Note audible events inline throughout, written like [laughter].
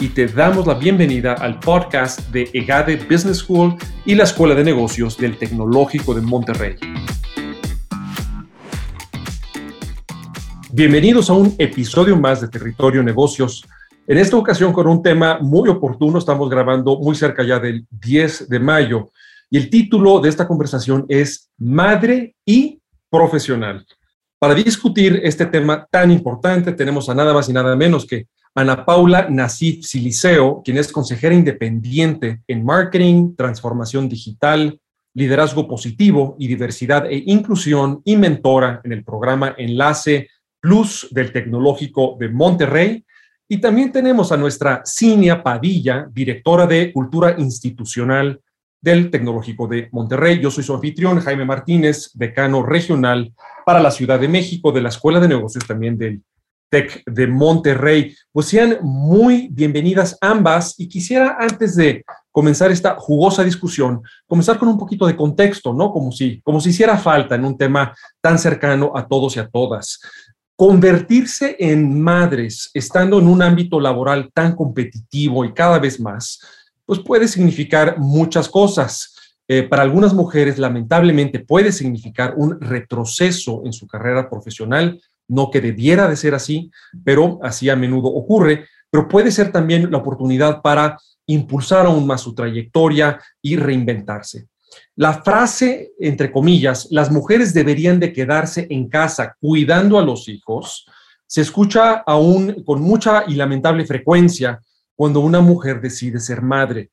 y te damos la bienvenida al podcast de EGADE Business School y la Escuela de Negocios del Tecnológico de Monterrey. Bienvenidos a un episodio más de Territorio Negocios. En esta ocasión con un tema muy oportuno, estamos grabando muy cerca ya del 10 de mayo y el título de esta conversación es Madre y Profesional. Para discutir este tema tan importante tenemos a nada más y nada menos que Ana Paula Nasif Siliceo, quien es consejera independiente en marketing, transformación digital, liderazgo positivo y diversidad e inclusión y mentora en el programa Enlace Plus del Tecnológico de Monterrey. Y también tenemos a nuestra Cinia Padilla, directora de Cultura Institucional del Tecnológico de Monterrey. Yo soy su anfitrión, Jaime Martínez, decano regional para la Ciudad de México de la Escuela de Negocios también del Tech de Monterrey. Pues sean muy bienvenidas ambas y quisiera antes de comenzar esta jugosa discusión, comenzar con un poquito de contexto, ¿no? Como si, como si hiciera falta en un tema tan cercano a todos y a todas. Convertirse en madres estando en un ámbito laboral tan competitivo y cada vez más, pues puede significar muchas cosas. Eh, para algunas mujeres, lamentablemente, puede significar un retroceso en su carrera profesional, no que debiera de ser así, pero así a menudo ocurre, pero puede ser también la oportunidad para impulsar aún más su trayectoria y reinventarse. La frase, entre comillas, las mujeres deberían de quedarse en casa cuidando a los hijos, se escucha aún con mucha y lamentable frecuencia cuando una mujer decide ser madre.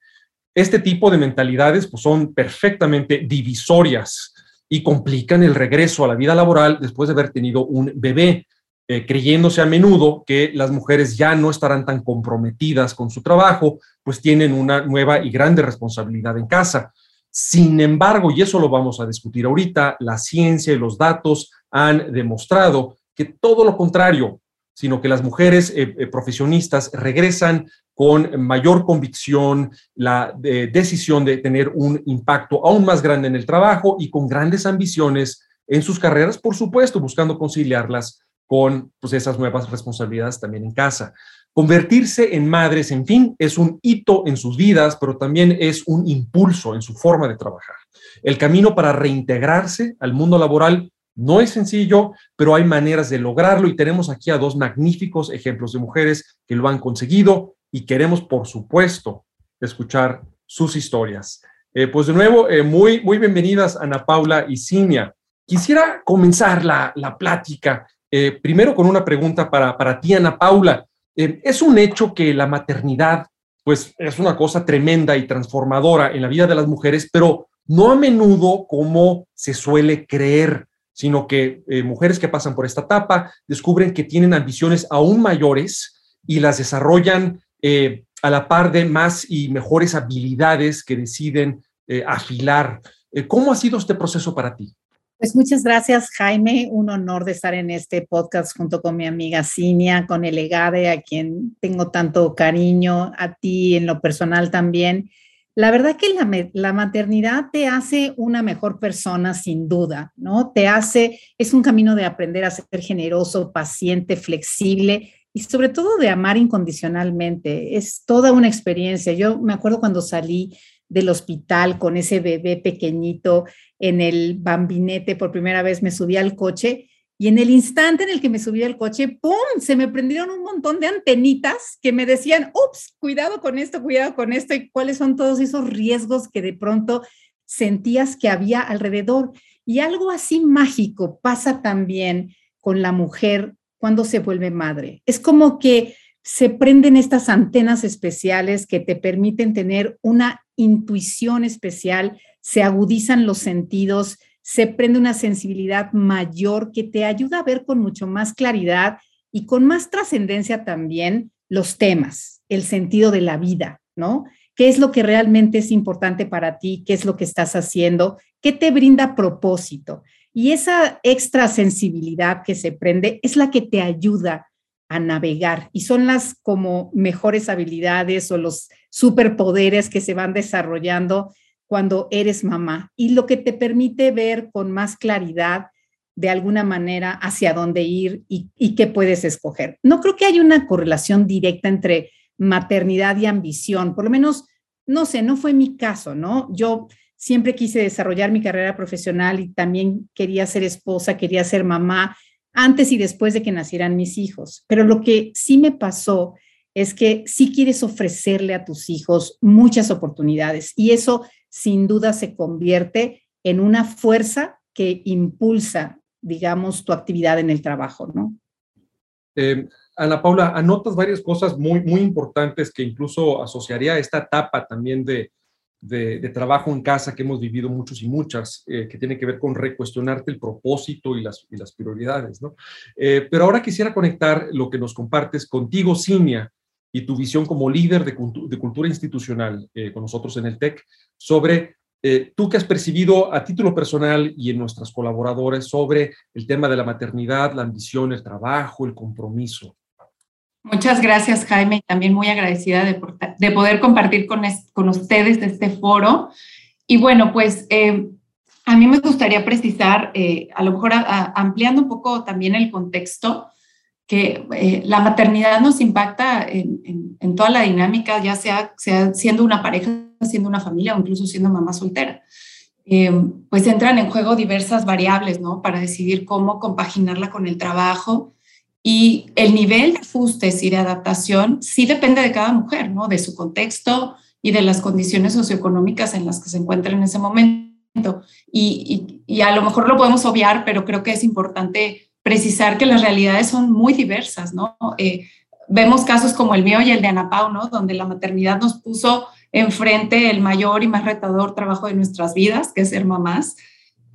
Este tipo de mentalidades pues, son perfectamente divisorias y complican el regreso a la vida laboral después de haber tenido un bebé, eh, creyéndose a menudo que las mujeres ya no estarán tan comprometidas con su trabajo, pues tienen una nueva y grande responsabilidad en casa. Sin embargo, y eso lo vamos a discutir ahorita, la ciencia y los datos han demostrado que todo lo contrario, sino que las mujeres eh, eh, profesionistas regresan con mayor convicción, la decisión de tener un impacto aún más grande en el trabajo y con grandes ambiciones en sus carreras, por supuesto, buscando conciliarlas con pues, esas nuevas responsabilidades también en casa. Convertirse en madres, en fin, es un hito en sus vidas, pero también es un impulso en su forma de trabajar. El camino para reintegrarse al mundo laboral no es sencillo, pero hay maneras de lograrlo y tenemos aquí a dos magníficos ejemplos de mujeres que lo han conseguido y queremos, por supuesto, escuchar sus historias. Eh, pues de nuevo, eh, muy, muy bienvenidas Ana Paula y Cinia. Quisiera comenzar la, la plática eh, primero con una pregunta para, para ti, Ana Paula. es un hecho que la maternidad, pues es una cosa tremenda y transformadora en la vida de las mujeres, pero no a menudo como se suele creer, sino que mujeres que pasan por esta etapa descubren que tienen ambiciones aún mayores y las desarrollan eh, a la par de más y mejores habilidades que deciden eh, afilar. Eh, ¿Cómo ha sido este proceso para ti? Pues muchas gracias, Jaime. Un honor de estar en este podcast junto con mi amiga Cinia, con el EGADE, a quien tengo tanto cariño, a ti en lo personal también. La verdad que la, maternidad te hace una mejor persona, sin duda, ¿no? Te hace, es un camino de aprender a ser generoso, paciente, flexible y sobre todo de amar incondicionalmente. Es toda una experiencia. Yo me acuerdo cuando salí del hospital con ese bebé pequeñito en el bambinete por primera vez, me subí al coche y en el instante en el que me subí al coche, ¡pum!, se me prendieron un montón de antenitas que me decían, ups, cuidado con esto, cuidado con esto, y cuáles son todos esos riesgos que de pronto sentías que había alrededor. Y algo así mágico pasa también con la mujer cuando se vuelve madre. Es como que se prenden estas antenas especiales que te permiten tener una intuición especial, se agudizan los sentidos, se prende una sensibilidad mayor que te ayuda a ver con mucho más claridad y con más trascendencia también los temas, el sentido de la vida, ¿no? qué es lo que realmente es importante para ti, qué es lo que estás haciendo, qué te brinda propósito. Y esa extra sensibilidad que se prende es la que te ayuda a navegar y son las como mejores habilidades o los superpoderes que se van desarrollando cuando eres mamá y lo que te permite ver con más claridad de alguna manera hacia dónde ir y, y qué puedes escoger. No creo que haya una correlación directa entre maternidad y ambición, por lo menos, no sé, no fue mi caso, ¿no? Yo siempre quise desarrollar mi carrera profesional y también quería ser esposa, quería ser mamá antes y después de que nacieran mis hijos. Pero lo que sí me pasó es que sí quieres ofrecerle a tus hijos muchas oportunidades y eso sin duda se convierte en una fuerza que impulsa, digamos, tu actividad en el trabajo, ¿no? Eh, Ana Paula, anotas varias cosas muy, muy importantes que incluso asociaría a esta etapa también de, de, trabajo en casa que hemos vivido muchos y muchas, eh, que tiene que ver con recuestionarte el propósito y las, y las prioridades, ¿no? Eh, pero ahora quisiera conectar lo que nos compartes contigo, Cinia, y tu visión como líder de, de cultura institucional eh, con nosotros en el TEC, sobre tú que has percibido a título personal y en nuestras colaboradores sobre el tema de la maternidad, la ambición, el trabajo, el compromiso. Muchas gracias, Jaime, y también muy agradecida de, poder compartir con, con, ustedes este foro. Y bueno, pues eh, a mí me gustaría precisar, eh, a lo mejor ampliando un poco también el contexto, que eh, la maternidad nos impacta en, en, toda la dinámica, ya sea, sea siendo una pareja, siendo una familia o incluso siendo mamá soltera. pues entran en juego diversas variables, ¿no? Para decidir cómo compaginarla con el trabajo y el nivel de ajustes y de adaptación sí depende de cada mujer, ¿no? De su contexto y de las condiciones socioeconómicas en las que se encuentra en ese momento. Y, a lo mejor lo podemos obviar, pero creo que es importante precisar que las realidades son muy diversas, ¿no? Eh, vemos casos como el mío y el de Ana Pau, ¿no? Donde la maternidad nos puso enfrente el mayor y más retador trabajo de nuestras vidas, que es ser mamás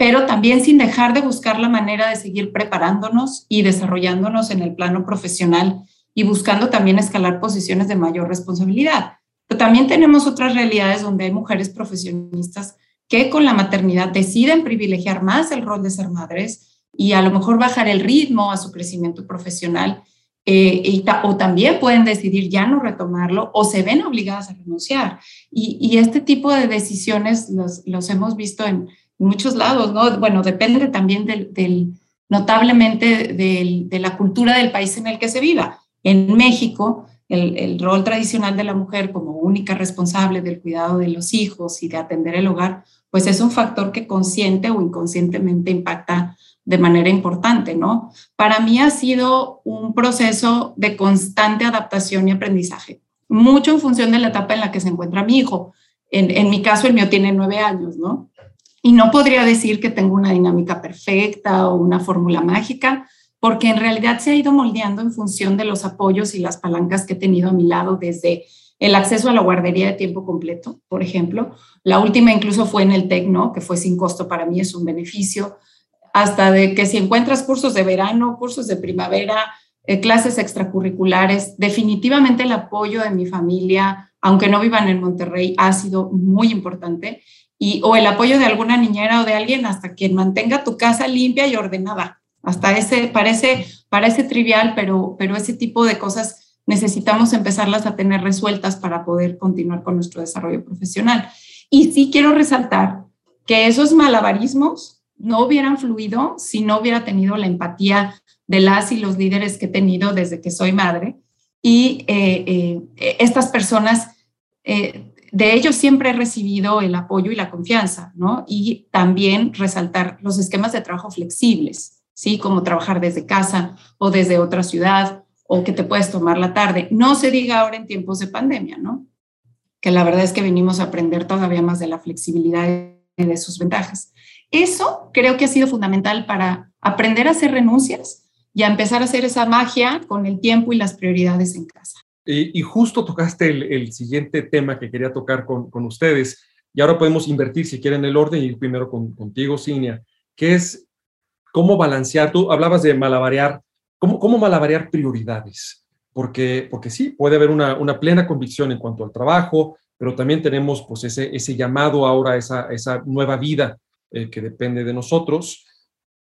pero también sin dejar de buscar la manera de seguir preparándonos y desarrollándonos en el plano profesional y buscando también escalar posiciones de mayor responsabilidad. Pero también tenemos otras realidades donde hay mujeres profesionistas que con la maternidad deciden privilegiar más el rol de ser madres y a lo mejor bajar el ritmo a su crecimiento profesional eh, o también pueden decidir ya no retomarlo o se ven obligadas a renunciar. Y, y este tipo de decisiones los, los hemos visto en, muchos lados, ¿no? Bueno, depende también del, notablemente de la cultura del país en el que se viva. En México, el, rol tradicional de la mujer como única responsable del cuidado de los hijos y de atender el hogar, pues es un factor que consciente o inconscientemente impacta de manera importante, ¿no? Para mí ha sido un proceso de constante adaptación y aprendizaje, mucho en función de la etapa en la que se encuentra mi hijo. En, en mi caso, el mío tiene nueve años, ¿no? Y no podría decir que tengo una dinámica perfecta o una fórmula mágica, porque en realidad se ha ido moldeando en función de los apoyos y las palancas que he tenido a mi lado desde el acceso a la guardería de tiempo completo, por ejemplo. La última incluso fue en el TECNO, que fue sin costo para mí, es un beneficio, hasta de que si encuentras cursos de verano, cursos de primavera, eh, clases extracurriculares, definitivamente el apoyo de mi familia, aunque no vivan en Monterrey, ha sido muy importante o el apoyo de alguna niñera o de alguien hasta quien mantenga tu casa limpia y ordenada. Hasta ese, parece, parece trivial, pero, pero ese tipo de cosas necesitamos empezarlas a tener resueltas para poder continuar con nuestro desarrollo profesional. Y sí quiero resaltar que esos malabarismos no hubieran fluido si no hubiera tenido la empatía de las y los líderes que he tenido desde que soy madre. Y eh, eh, estas personas eh, de ellos siempre he recibido el apoyo y la confianza, ¿no? Y también resaltar los esquemas de trabajo flexibles, ¿sí? Como trabajar desde casa o desde otra ciudad o que te puedes tomar la tarde. No se diga ahora en tiempos de pandemia, ¿no? Que la verdad es que venimos a aprender todavía más de la flexibilidad y de sus ventajas. Eso creo que ha sido fundamental para aprender a hacer renuncias y a empezar a hacer esa magia con el tiempo y las prioridades en casa. Y, justo tocaste el, siguiente tema que quería tocar con, con, ustedes. Y ahora podemos invertir, si quieren, el orden y ir primero con, contigo, Cinia, que es cómo balancear. Tú hablabas de malabarear, cómo, cómo malabarear prioridades. Porque, porque sí, puede haber una, una plena convicción en cuanto al trabajo, pero también tenemos pues ese, ese llamado ahora, esa, esa nueva vida eh, que depende de nosotros.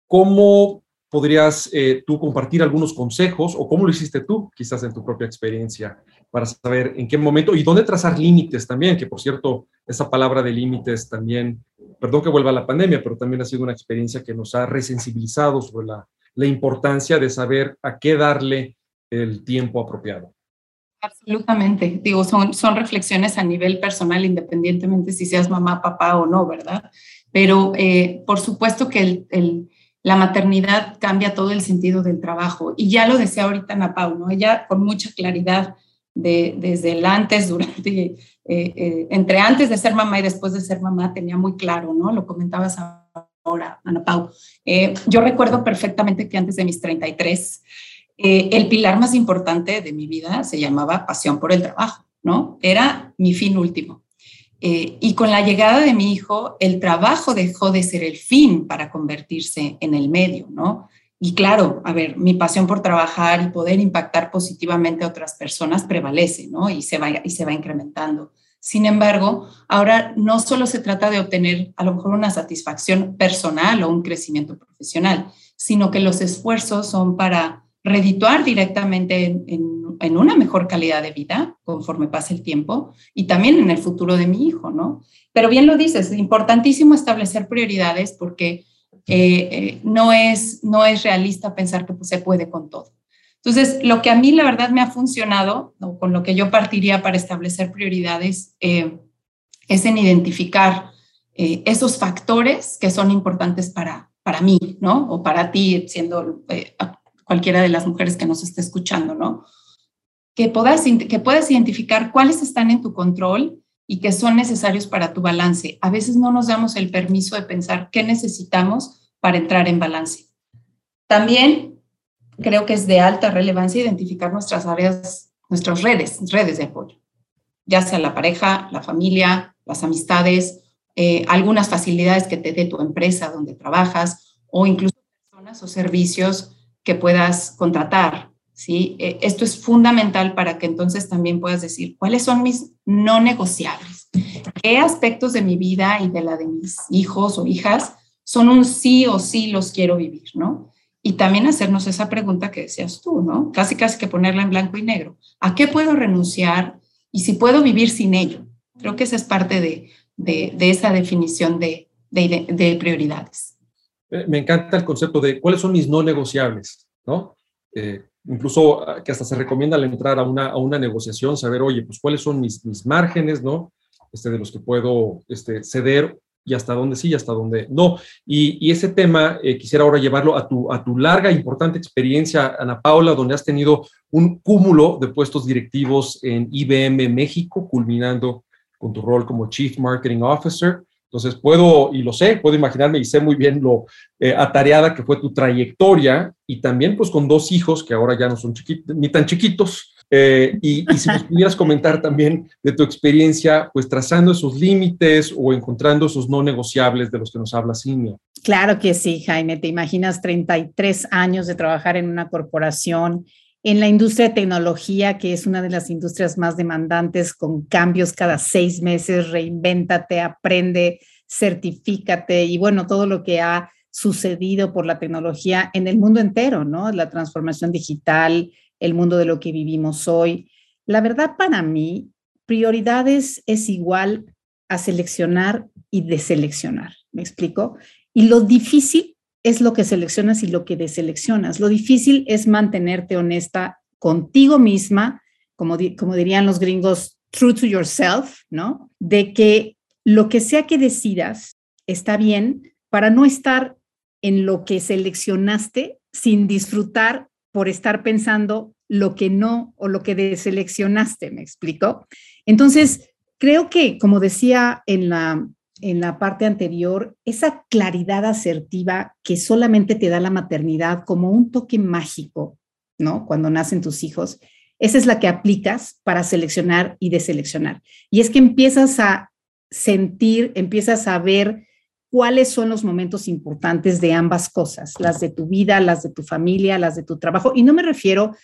¿Cómo podrías eh, tú compartir algunos consejos o cómo lo hiciste tú, quizás en tu propia experiencia, para saber en qué momento y dónde trazar límites también, que por cierto, esa palabra de límites también, perdón que vuelva a la pandemia, pero también ha sido una experiencia que nos ha resensibilizado sobre la, la importancia de saber a qué darle el tiempo apropiado. Absolutamente. Digo, son, son reflexiones a nivel personal, independientemente si seas mamá, papá o no, ¿verdad? Pero eh, por supuesto que el, la maternidad cambia todo el sentido del trabajo. Y ya lo decía ahorita Ana Pau, ¿no? Ella con mucha claridad de, desde el antes, durante, eh, eh, entre antes de ser mamá y después de ser mamá, tenía muy claro, ¿no? Lo comentabas ahora, Ana Pau. yo recuerdo perfectamente que antes de mis 33, el pilar más importante de mi vida se llamaba pasión por el trabajo, ¿no? Era mi fin último. Eh, y con la llegada de mi hijo, el trabajo dejó de ser el fin para convertirse en el medio, ¿no? Y claro, a ver, mi pasión por trabajar y poder impactar positivamente a otras personas prevalece, ¿no? Y se va, y se va incrementando. Sin embargo, ahora no solo se trata de obtener a lo mejor una satisfacción personal o un crecimiento profesional, sino que los esfuerzos son para redituar directamente en, una mejor calidad de vida conforme pase el tiempo y también en el futuro de mi hijo, ¿no? Pero bien lo dices, es importantísimo establecer prioridades porque eh, eh, no, es, no es realista pensar que pues, se puede con todo. Entonces, lo que a mí la verdad me ha funcionado, o con lo que yo partiría para establecer prioridades, eh, es en identificar esos factores que son importantes para, para mí, ¿no? O para ti, siendo cualquiera de las mujeres que nos esté escuchando, ¿no? Que puedas, que puedas identificar cuáles están en tu control y que son necesarios para tu balance. A veces no nos damos el permiso de pensar qué necesitamos para entrar en balance. También creo que es de alta relevancia identificar nuestras áreas, nuestras redes, redes de apoyo, ya sea la pareja, la familia, las amistades, eh, algunas facilidades que te dé tu empresa donde trabajas o incluso personas o servicios que puedas contratar. ¿sí? E, esto es fundamental para que entonces también puedas decir cuáles son mis no negociables, qué aspectos de mi vida y de la de mis hijos o hijas son un sí o sí los quiero vivir, ¿no? Y también hacernos esa pregunta que decías tú, ¿no? Casi casi que ponerla en blanco y negro. ¿A qué puedo renunciar y si puedo vivir sin ello? Creo que esa es parte de, de, esa definición de, de prioridades. Eh, me encanta el concepto de cuáles son mis no negociables, ¿no? Eh, incluso ah, que hasta se recomienda al entrar a una, a una negociación, saber, oye, pues cuáles son mis, mis márgenes, ¿no? Este, de los que puedo este, ceder y hasta dónde sí y hasta dónde no. Y, y ese tema eh, quisiera ahora llevarlo a tu, a tu larga, importante experiencia, Ana Paula, donde has tenido un cúmulo de puestos directivos en IBM México, culminando con tu rol como Chief Marketing Officer. Entonces puedo, y lo sé, puedo imaginarme y sé muy bien lo eh, atareada que fue tu trayectoria y también pues con dos hijos que ahora ya no son chiquitos, ni tan chiquitos. Eh, y, si nos pudieras comentar también de tu experiencia, pues trazando esos límites o encontrando esos no negociables de los que nos habla Simio. Claro que sí, Jaime. Te imaginas 33 años de trabajar en una corporación en la industria de tecnología, que es una de las industrias más demandantes, con cambios cada seis meses, reinvéntate, aprende, certifícate y bueno, todo lo que ha sucedido por la tecnología en el mundo entero, ¿no? La transformación digital, el mundo de lo que vivimos hoy. La verdad para mí, prioridades es igual a seleccionar y deseleccionar, ¿me explico? Y lo difícil es lo que seleccionas y lo que deseleccionas. Lo difícil es mantenerte honesta contigo misma, como, como dirían los gringos, true to yourself, ¿no? De que lo que sea que decidas está bien para no estar en lo que seleccionaste sin disfrutar por estar pensando lo que no o lo que deseleccionaste, ¿me explico? Entonces, creo que, como decía en la, en la parte anterior, esa claridad asertiva que solamente te da la maternidad como un toque mágico, ¿no? Cuando nacen tus hijos, esa es la que aplicas para seleccionar y deseleccionar. Y es que empiezas a sentir, empiezas a ver cuáles son los momentos importantes de ambas cosas, las de tu vida, las de tu familia, las de tu trabajo. Y no me refiero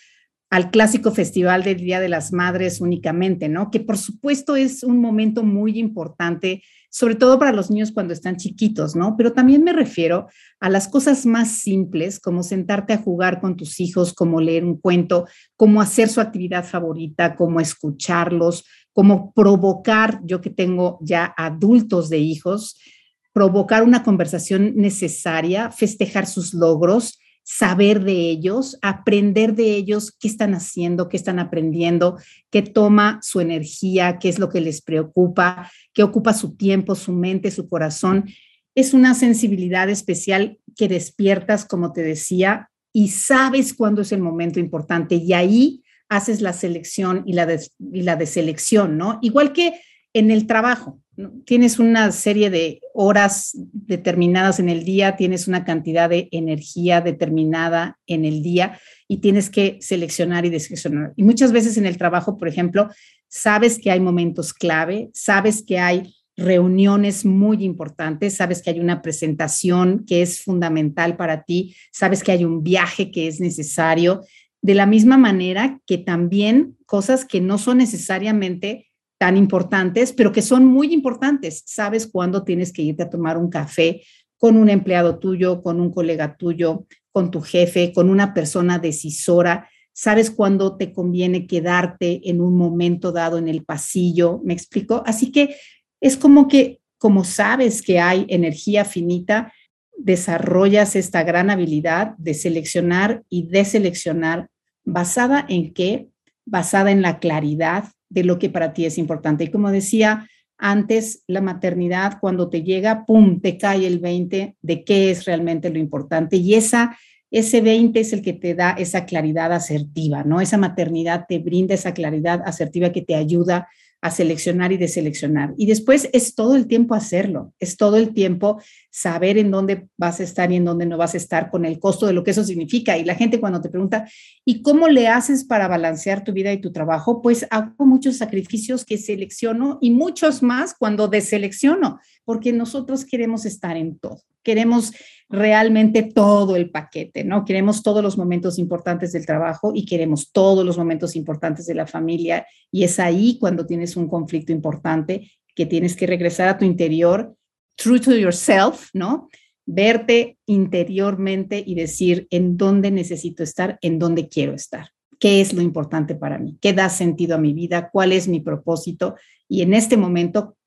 al clásico festival del Día de las Madres únicamente, ¿no? Que por supuesto es un momento muy importante, sobre todo para los niños cuando están chiquitos, ¿no? Pero también me refiero a las cosas más simples, como sentarte a jugar con tus hijos, como leer un cuento, como hacer su actividad favorita, como escucharlos, como provocar, yo que tengo ya adultos de hijos, provocar una conversación necesaria, festejar sus logros, saber de ellos, aprender de ellos qué están haciendo, qué están aprendiendo, qué toma su energía, qué es lo que les preocupa, qué ocupa su tiempo, su mente, su corazón. Es una sensibilidad especial que despiertas, como te decía, y sabes cuándo es el momento importante y ahí haces la selección y la, y la deselección, ¿no? Igual que en el trabajo, tienes una serie de horas determinadas en el día, tienes una cantidad de energía determinada en el día y tienes que seleccionar y deseleccionar. Y muchas veces en el trabajo, por ejemplo, sabes que hay momentos clave, sabes que hay reuniones muy importantes, sabes que hay una presentación que es fundamental para ti, sabes que hay un viaje que es necesario, de la misma manera que también cosas que no son necesariamente tan importantes, pero que son muy importantes. Sabes cuándo tienes que irte a tomar un café con un empleado tuyo, con un colega tuyo, con tu jefe, con una persona decisora. Sabes cuándo te conviene quedarte en un momento dado en el pasillo, ¿me explico? Así que es como que, como sabes que hay energía finita, desarrollas esta gran habilidad de seleccionar y deseleccionar basada en qué? Basada en la claridad, de lo que para ti es importante. Y como decía antes, la maternidad, cuando te llega, ¡pum!, te cae el 20 de qué es realmente lo importante. Y esa, ese 20 es el que te da esa claridad asertiva, ¿no? Esa maternidad te brinda esa claridad asertiva que te ayuda a seleccionar y deseleccionar. Y después es todo el tiempo hacerlo, es todo el tiempo saber en dónde vas a estar y en dónde no vas a estar con el costo de lo que eso significa. Y la gente cuando te pregunta, ¿y cómo le haces para balancear tu vida y tu trabajo? Pues hago muchos sacrificios que selecciono y muchos más cuando deselecciono, porque nosotros queremos estar en todo queremos realmente todo el paquete, ¿no? Queremos todos los momentos importantes del trabajo y queremos todos los momentos importantes de la familia. Y es ahí cuando tienes un conflicto importante que tienes que regresar a tu interior, true to yourself, ¿no? Verte interiormente y decir en dónde necesito estar, en dónde quiero estar. ¿Qué es lo importante para mí? ¿Qué da sentido a mi vida? ¿Cuál es mi propósito? Y en este momento,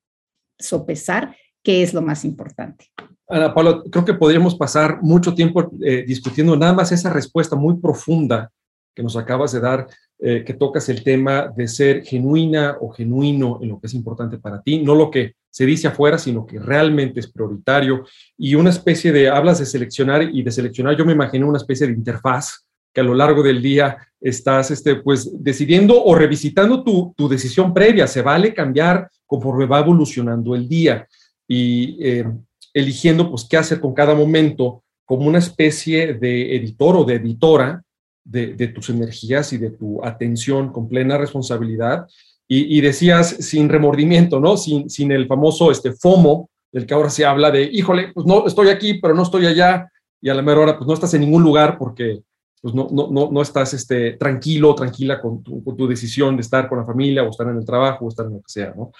sopesar qué es lo más importante. Ana Paula, creo que podríamos pasar mucho tiempo eh, discutiendo nada más esa respuesta muy profunda que nos acabas de dar, eh, que tocas el tema de ser genuina o genuino en lo que es importante para ti, no lo que se dice afuera, sino que realmente es prioritario. Y una especie de, hablas de seleccionar y de seleccionar, yo me imagino una especie de interfaz que a lo largo del día estás este, pues, decidiendo o revisitando tu, tu decisión previa. Se vale cambiar conforme va evolucionando el día. Y eh, eligiendo pues qué hacer con cada momento como una especie de editor o de editora de, tus energías y de tu atención con plena responsabilidad. Y, decías sin remordimiento, ¿no? Sin, sin el famoso este, FOMO, del que ahora se habla de, híjole, pues no, estoy aquí, pero no estoy allá, y a la mejor hora, pues no estás en ningún lugar porque pues no, no, no, no estás este, tranquilo, tranquila con tu, con tu, decisión de estar con la familia o estar en el trabajo o estar en lo que sea, ¿no?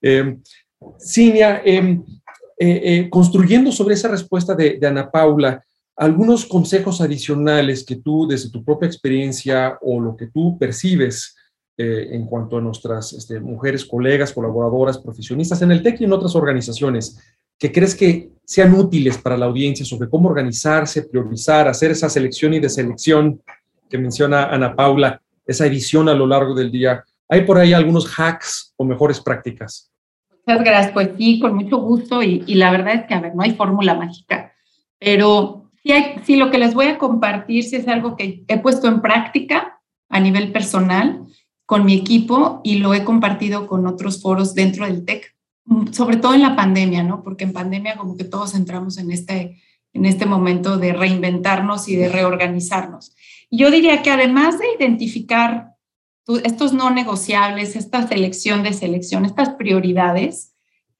Eh, Cinia, em, eh, eh, construyendo sobre esa respuesta de, Ana Paula, algunos consejos adicionales que tú, desde tu propia experiencia o lo que tú percibes eh, en cuanto a nuestras este, mujeres, colegas, colaboradoras, profesionistas en el TEC y en otras organizaciones, que crees que sean útiles para la audiencia sobre cómo organizarse, priorizar, hacer esa selección y deselección que menciona Ana Paula, esa edición a lo largo del día. ¿Hay por ahí algunos hacks o mejores prácticas? Muchas gracias. Pues sí, con mucho gusto. Y, la verdad es que, a ver, no hay fórmula mágica, pero sí, sí lo que les voy a compartir es algo que he puesto en práctica a nivel personal con mi equipo y lo he compartido con otros foros dentro del TEC, sobre todo en la pandemia, ¿no? Porque en pandemia como que todos entramos en este, en este momento de reinventarnos y de reorganizarnos. yo diría que además de identificar estos no negociables, esta selección de selección, estas prioridades,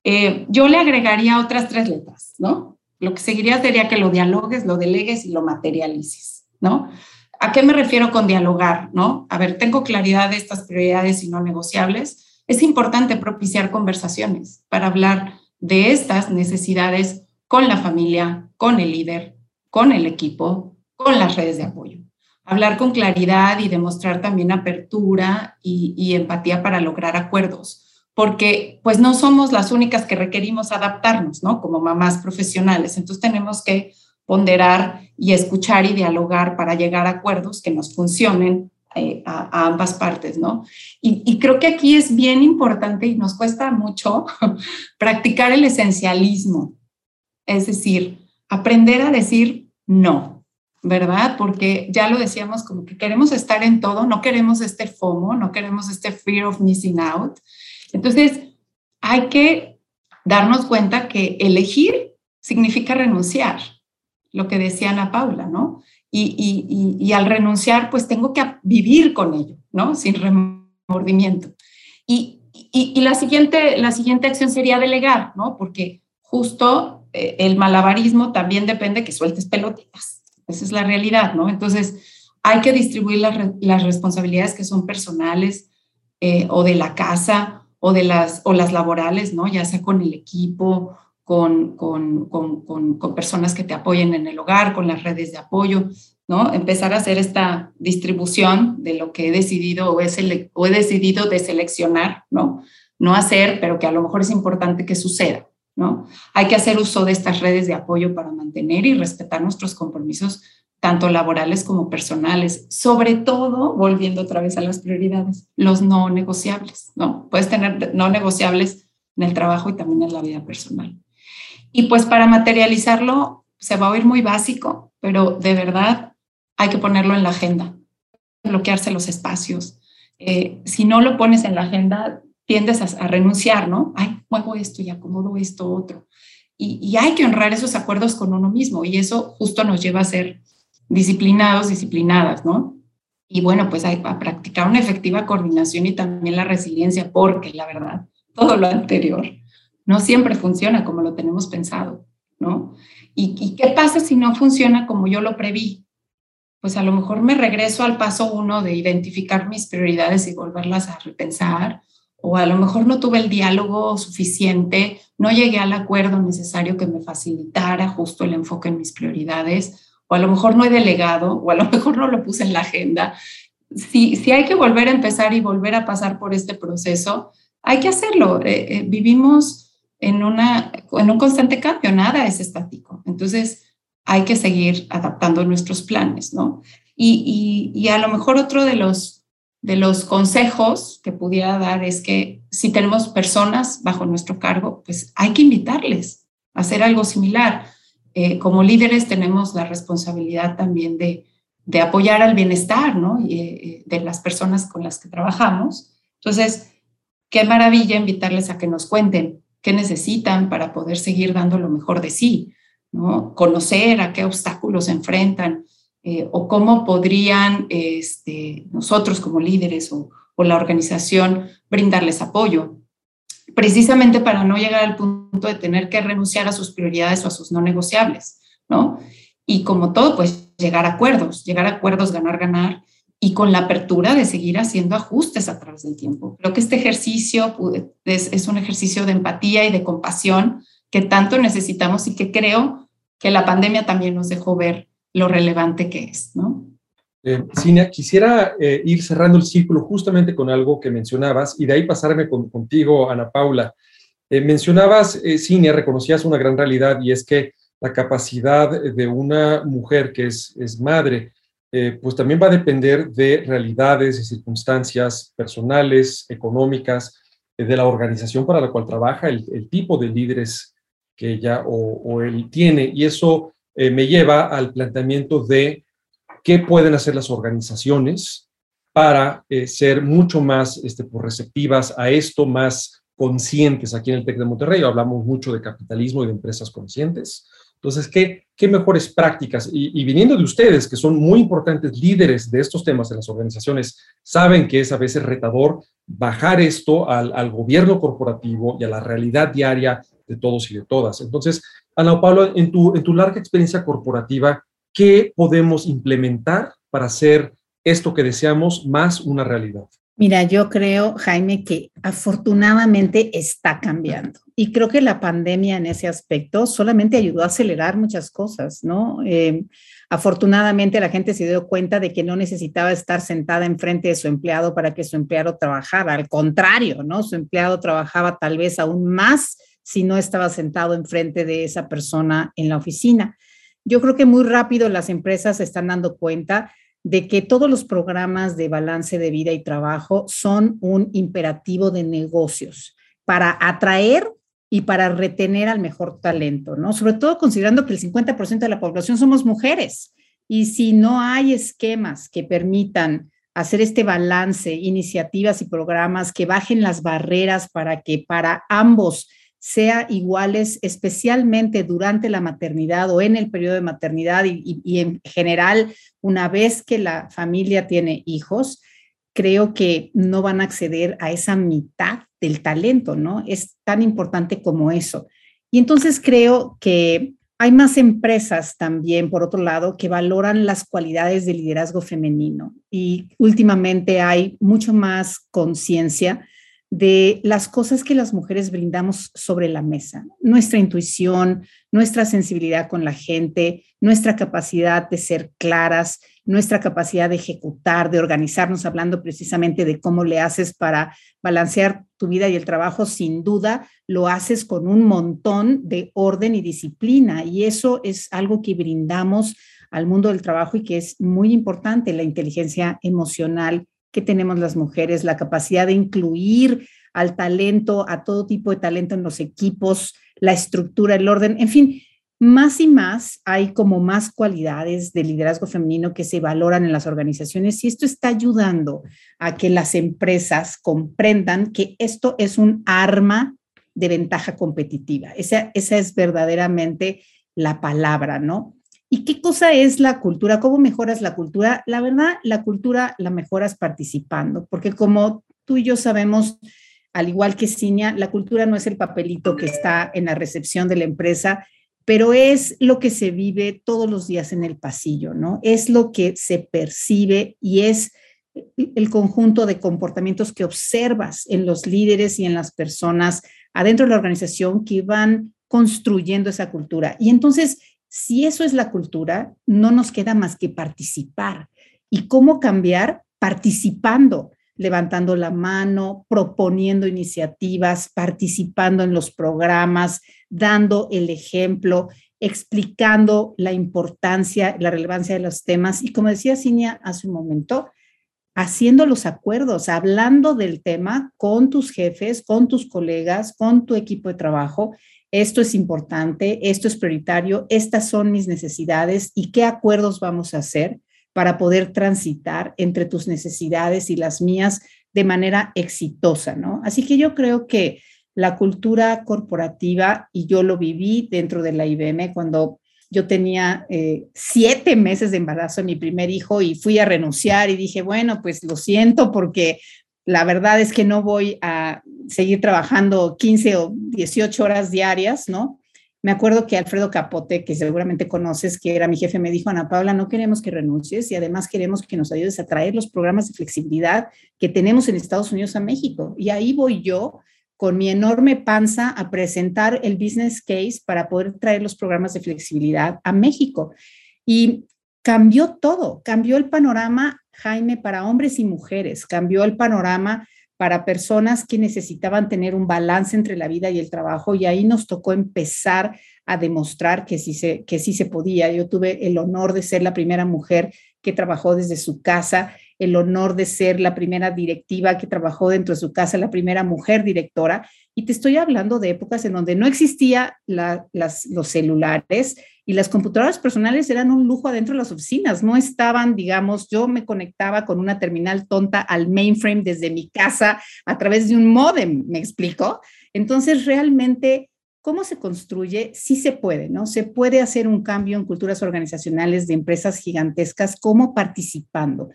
eh, yo le agregaría otras tres letras, ¿no? Lo que seguiría sería que lo dialogues, lo delegues y lo materialices, ¿no? ¿A qué me refiero con dialogar? ¿no? A ver, tengo claridad de estas prioridades y no negociables. Es importante propiciar conversaciones para hablar de estas necesidades con la familia, con el líder, con el equipo, con las redes de apoyo. Hablar con claridad y demostrar también apertura y, empatía para lograr acuerdos porque pues no somos las únicas que requerimos adaptarnos, ¿no? Como mamás profesionales. Entonces tenemos que ponderar y escuchar y dialogar para llegar a acuerdos que nos funcionen eh, a, ambas partes, ¿no? Y, creo que aquí es bien importante y nos cuesta mucho [laughs] practicar el esencialismo, es decir, aprender a decir no, ¿verdad? Porque ya lo decíamos, como que queremos estar en todo, no queremos este FOMO, no queremos este fear of missing out. Entonces, hay que darnos cuenta que elegir significa renunciar lo que decía Ana Paula, ¿no? Y, al renunciar, pues tengo que vivir con ello, ¿no? Sin remordimiento. Y, la, siguiente, la siguiente acción sería delegar, ¿no? Porque justo eh, el malabarismo también depende que sueltes pelotitas. Esa es la realidad, ¿no? Entonces, hay que distribuir las, responsabilidades que son personales eh, o de la casa o de las, o las laborales, ¿no? Ya sea con el equipo con, con, con, con, personas que te apoyen en el hogar, con las redes de apoyo, ¿no? Empezar a hacer esta distribución de lo que he decidido o he, o he decidido de seleccionar, ¿no? No hacer, pero que a lo mejor es importante que suceda, ¿no? Hay que hacer uso de estas redes de apoyo para mantener y respetar nuestros compromisos, tanto laborales como personales, sobre todo, volviendo otra vez a las prioridades, los no negociables, ¿no? Puedes tener no negociables en el trabajo y también en la vida personal. Y pues para materializarlo se va a oír muy básico, pero de verdad hay que ponerlo en la agenda, bloquearse los espacios. Eh, si no lo pones en la agenda, tiendes a, renunciar, ¿no? Ay, muevo esto y acomodo esto otro. Y, y, hay que honrar esos acuerdos con uno mismo y eso justo nos lleva a ser disciplinados, disciplinadas, ¿no? Y bueno, pues hay, a practicar una efectiva coordinación y también la resiliencia, porque la verdad, todo lo anterior no siempre funciona como lo tenemos pensado, ¿no? ¿Y, qué pasa si no funciona como yo lo preví? Pues a lo mejor me regreso al paso uno de identificar mis prioridades y volverlas a repensar, o a lo mejor no tuve el diálogo suficiente, no llegué al acuerdo necesario que me facilitara justo el enfoque en mis prioridades, o a lo mejor no he delegado, o a lo [laughs] mejor no lo puse en la agenda. Si, si hay que volver a empezar y volver a pasar por este proceso, hay que hacerlo. Eh, eh, vivimos en, una, en un constante cambio, nada es estático. Entonces, hay que seguir adaptando nuestros planes, ¿no? Y, y, a lo mejor otro de los, de los consejos que pudiera dar es que si tenemos personas bajo nuestro cargo, pues hay que invitarles a hacer algo similar. Eh, como líderes tenemos la responsabilidad también de, de apoyar al bienestar, ¿no? Y, eh, de las personas con las que trabajamos. Entonces, qué maravilla invitarles a que nos cuenten qué necesitan para poder seguir dando lo mejor de sí, ¿no? Conocer a qué obstáculos se enfrentan eh, o cómo podrían este, nosotros como líderes o, la organización brindarles apoyo, precisamente para no llegar al punto de tener que renunciar a sus prioridades o a sus no negociables, ¿no? Y como todo, pues llegar a acuerdos, llegar a acuerdos, ganar, ganar, y con la apertura de seguir haciendo ajustes a través del tiempo. Creo que este ejercicio es, un ejercicio de empatía y de compasión que tanto necesitamos y que creo que la pandemia también nos dejó ver lo relevante que es, ¿no? Eh, quisiera eh, ir cerrando el círculo justamente con algo que mencionabas y de ahí pasarme contigo, Ana Paula. Eh, mencionabas, eh, Cinia, reconocías una gran realidad y es que la capacidad de una mujer que es, madre eh, pues también va a depender de realidades y circunstancias personales, económicas, de la organización para la cual trabaja, el, tipo de líderes que ella o, él tiene. Y eso eh, me lleva al planteamiento de qué pueden hacer las organizaciones para ser mucho más este, pues, receptivas a esto, más conscientes aquí en el TEC de Monterrey. Hablamos mucho de capitalismo y de empresas conscientes. Entonces, ¿qué, qué mejores prácticas? Y, viniendo de ustedes, que son muy importantes líderes de estos temas en las organizaciones, saben que es a veces retador bajar esto al, al gobierno corporativo y a la realidad diaria de todos y de todas. Entonces, Ana Pablo, en tu, en tu larga experiencia corporativa, ¿qué podemos implementar para hacer esto que deseamos más una realidad? Mira, yo creo, Jaime, que afortunadamente está cambiando. Y creo que la pandemia en ese aspecto solamente ayudó a acelerar muchas cosas, ¿no? Eh, afortunadamente la gente se dio cuenta de que no necesitaba estar sentada enfrente de su empleado para que su empleado trabajara. Al contrario, ¿no? Su empleado trabajaba tal vez aún más si no estaba sentado enfrente de esa persona en la oficina. Yo creo que muy rápido las empresas se están dando cuenta de que todos los programas de balance de vida y trabajo son un imperativo de negocios para atraer y para retener al mejor talento, ¿no? Sobre todo considerando que el 50% de la población somos mujeres. Y si no hay esquemas que permitan hacer este balance, iniciativas y programas que bajen las barreras para que para ambos sea iguales, especialmente durante la maternidad o en el periodo de maternidad y, en general, una vez que la familia tiene hijos, creo que no van a acceder a esa mitad del talento, ¿no? Es tan importante como eso. Y entonces creo que hay más empresas también, por otro lado, que valoran las cualidades de liderazgo femenino y últimamente hay mucho más conciencia de las cosas que las mujeres brindamos sobre la mesa, nuestra intuición, nuestra sensibilidad con la gente, nuestra capacidad de ser claras, nuestra capacidad de ejecutar, de organizarnos, hablando precisamente de cómo le haces para balancear tu vida y el trabajo, sin duda lo haces con un montón de orden y disciplina. Y eso es algo que brindamos al mundo del trabajo y que es muy importante, la inteligencia emocional que tenemos las mujeres, la capacidad de incluir al talento, a todo tipo de talento en los equipos, la estructura, el orden, en fin, más y más hay como más cualidades de liderazgo femenino que se valoran en las organizaciones y esto está ayudando a que las empresas comprendan que esto es un arma de ventaja competitiva. Esa, esa es verdaderamente la palabra, ¿no? ¿Y qué cosa es la cultura? ¿Cómo mejoras la cultura? La verdad, la cultura la mejoras participando, porque como tú y yo sabemos, al igual que Cinia, la cultura no es el papelito que está en la recepción de la empresa, pero es lo que se vive todos los días en el pasillo, ¿no? Es lo que se percibe y es el conjunto de comportamientos que observas en los líderes y en las personas adentro de la organización que van construyendo esa cultura. Y entonces, si eso es la cultura, no nos queda más que participar. ¿Y cómo cambiar? Participando, levantando la mano, proponiendo iniciativas, participando en los programas, dando el ejemplo, explicando la importancia, la relevancia de los temas. Y como decía Cinia hace un momento, haciendo los acuerdos, hablando del tema con tus jefes, con tus colegas, con tu equipo de trabajo esto es importante, esto es prioritario, estas son mis necesidades y qué acuerdos vamos a hacer para poder transitar entre tus necesidades y las mías de manera exitosa, ¿no? Así que yo creo que la cultura corporativa, y yo lo viví dentro de la IBM cuando yo tenía eh, siete meses de embarazo en mi primer hijo y fui a renunciar y dije, bueno, pues lo siento porque la verdad es que no voy a seguir trabajando 15 o 18 horas diarias, ¿no? Me acuerdo que Alfredo Capote, que seguramente conoces, que era mi jefe, me dijo, Ana Paula, no queremos que renuncies y además queremos que nos ayudes a traer los programas de flexibilidad que tenemos en Estados Unidos a México. Y ahí voy yo con mi enorme panza a presentar el business case para poder traer los programas de flexibilidad a México. Y cambió todo, cambió el panorama, Jaime, para hombres y mujeres, cambió el panorama para personas que necesitaban tener un balance entre la vida y el trabajo y ahí nos tocó empezar a demostrar que sí se, que sí se podía. Yo tuve el honor de ser la primera mujer que trabajó desde su casa, el honor de ser la primera directiva que trabajó dentro de su casa, la primera mujer directora. Y te estoy hablando de épocas en donde no existía las, los celulares, y las computadoras personales eran un lujo adentro de las oficinas, no estaban, digamos, yo me conectaba con una terminal tonta al mainframe desde mi casa a través de un modem, ¿me explico? Entonces, realmente, ¿cómo se construye? Sí se puede, ¿no? Se puede hacer un cambio en culturas organizacionales de empresas gigantescas, como participando,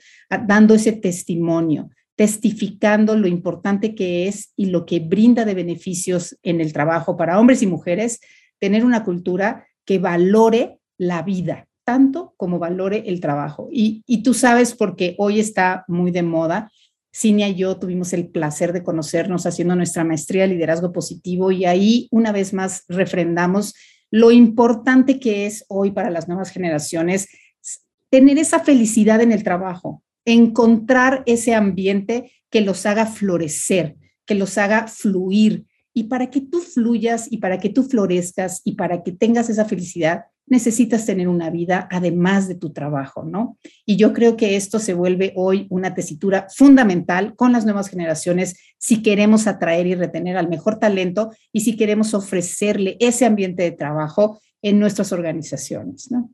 dando ese testimonio, testificando lo importante que es y lo que brinda de beneficios en el trabajo para hombres y mujeres, tener una cultura que valore la vida, tanto como valore el trabajo. Y, y tú sabes porque hoy está muy de moda. Cinia y yo tuvimos el placer de conocernos haciendo nuestra maestría de liderazgo positivo y ahí una vez más refrendamos lo importante que es hoy para las nuevas generaciones tener esa felicidad en el trabajo, encontrar ese ambiente que los haga florecer, que los haga fluir. Y para que tú fluyas y para que tú florezcas y para que tengas esa felicidad, necesitas tener una vida además de tu trabajo, ¿no? Y yo creo que esto se vuelve hoy una tesitura fundamental con las nuevas generaciones si queremos atraer y retener al mejor talento y si queremos ofrecerle ese ambiente de trabajo en nuestras organizaciones, ¿no?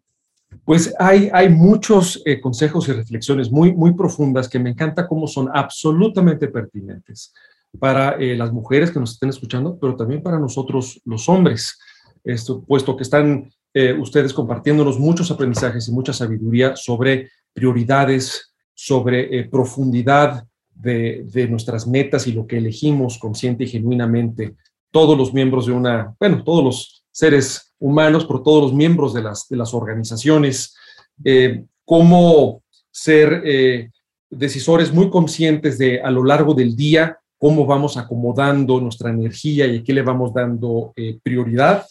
Pues hay, hay muchos eh, consejos y reflexiones muy, muy profundas que me encanta cómo son absolutamente pertinentes para eh, las mujeres que nos estén escuchando, pero también para nosotros los hombres, esto, puesto que están eh, ustedes compartiéndonos muchos aprendizajes y mucha sabiduría sobre prioridades, sobre eh, profundidad de, de, nuestras metas y lo que elegimos consciente y genuinamente. Todos los miembros de una, bueno, todos los seres humanos, pero todos los miembros de las, de las organizaciones, eh, cómo ser decisores muy conscientes de a lo largo del día, cómo vamos acomodando nuestra energía y a qué le vamos dando prioridad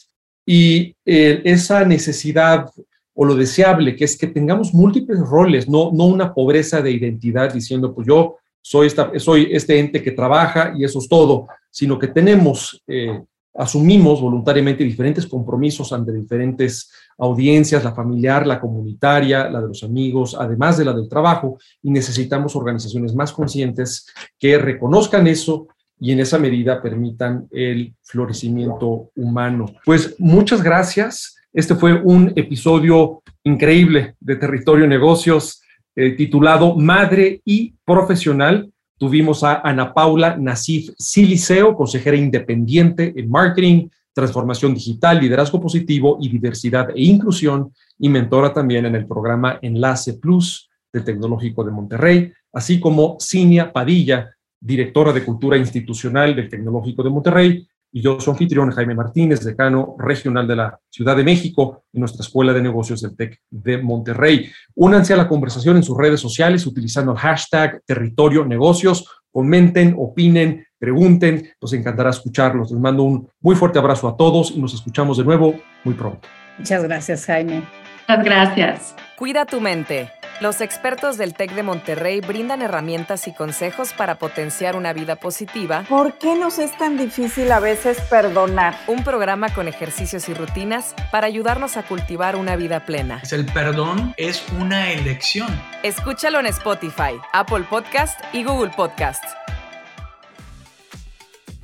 y eh, esa necesidad o lo deseable, que es que tengamos múltiples roles, no, no una pobreza de identidad diciendo, pues yo soy, esta, soy este ente que trabaja y eso es todo, sino que tenemos, eh, asumimos voluntariamente diferentes compromisos ante diferentes audiencias, la familiar, la comunitaria, la de los amigos, además de la del trabajo, y necesitamos organizaciones más conscientes que reconozcan eso y en esa medida permitan el florecimiento humano. Pues muchas gracias. Este fue un episodio increíble de Territorio Negocios eh, titulado Madre y Profesional. Tuvimos a Ana Paula Nasif Siliceo, consejera independiente en marketing, transformación digital, liderazgo positivo y diversidad e inclusión, y mentora también en el programa Enlace Plus del Tecnológico de Monterrey, así como Cinia Padilla, directora de Cultura Institucional del Tecnológico de Monterrey, y yo soy anfitrión Jaime Martínez, decano regional de la Ciudad de México y nuestra Escuela de Negocios del TEC de Monterrey. Únanse a la conversación en sus redes sociales utilizando el hashtag Territorio Negocios. Comenten, opinen, pregunten. Nos encantará escucharlos. Les mando un muy fuerte abrazo a todos y nos escuchamos de nuevo muy pronto. Muchas gracias, Jaime. Muchas gracias. Cuida tu mente. Los expertos del TEC de Monterrey brindan herramientas y consejos para potenciar una vida positiva. ¿Por qué nos es tan difícil a veces perdonar? Un programa con ejercicios y rutinas para ayudarnos a cultivar una vida plena. El perdón es una elección. Escúchalo en Spotify, Apple Podcast y Google Podcast.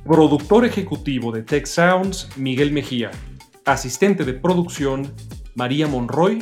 Productor ejecutivo de Tech Sounds, Miguel Mejía. Asistente de producción, María Monroy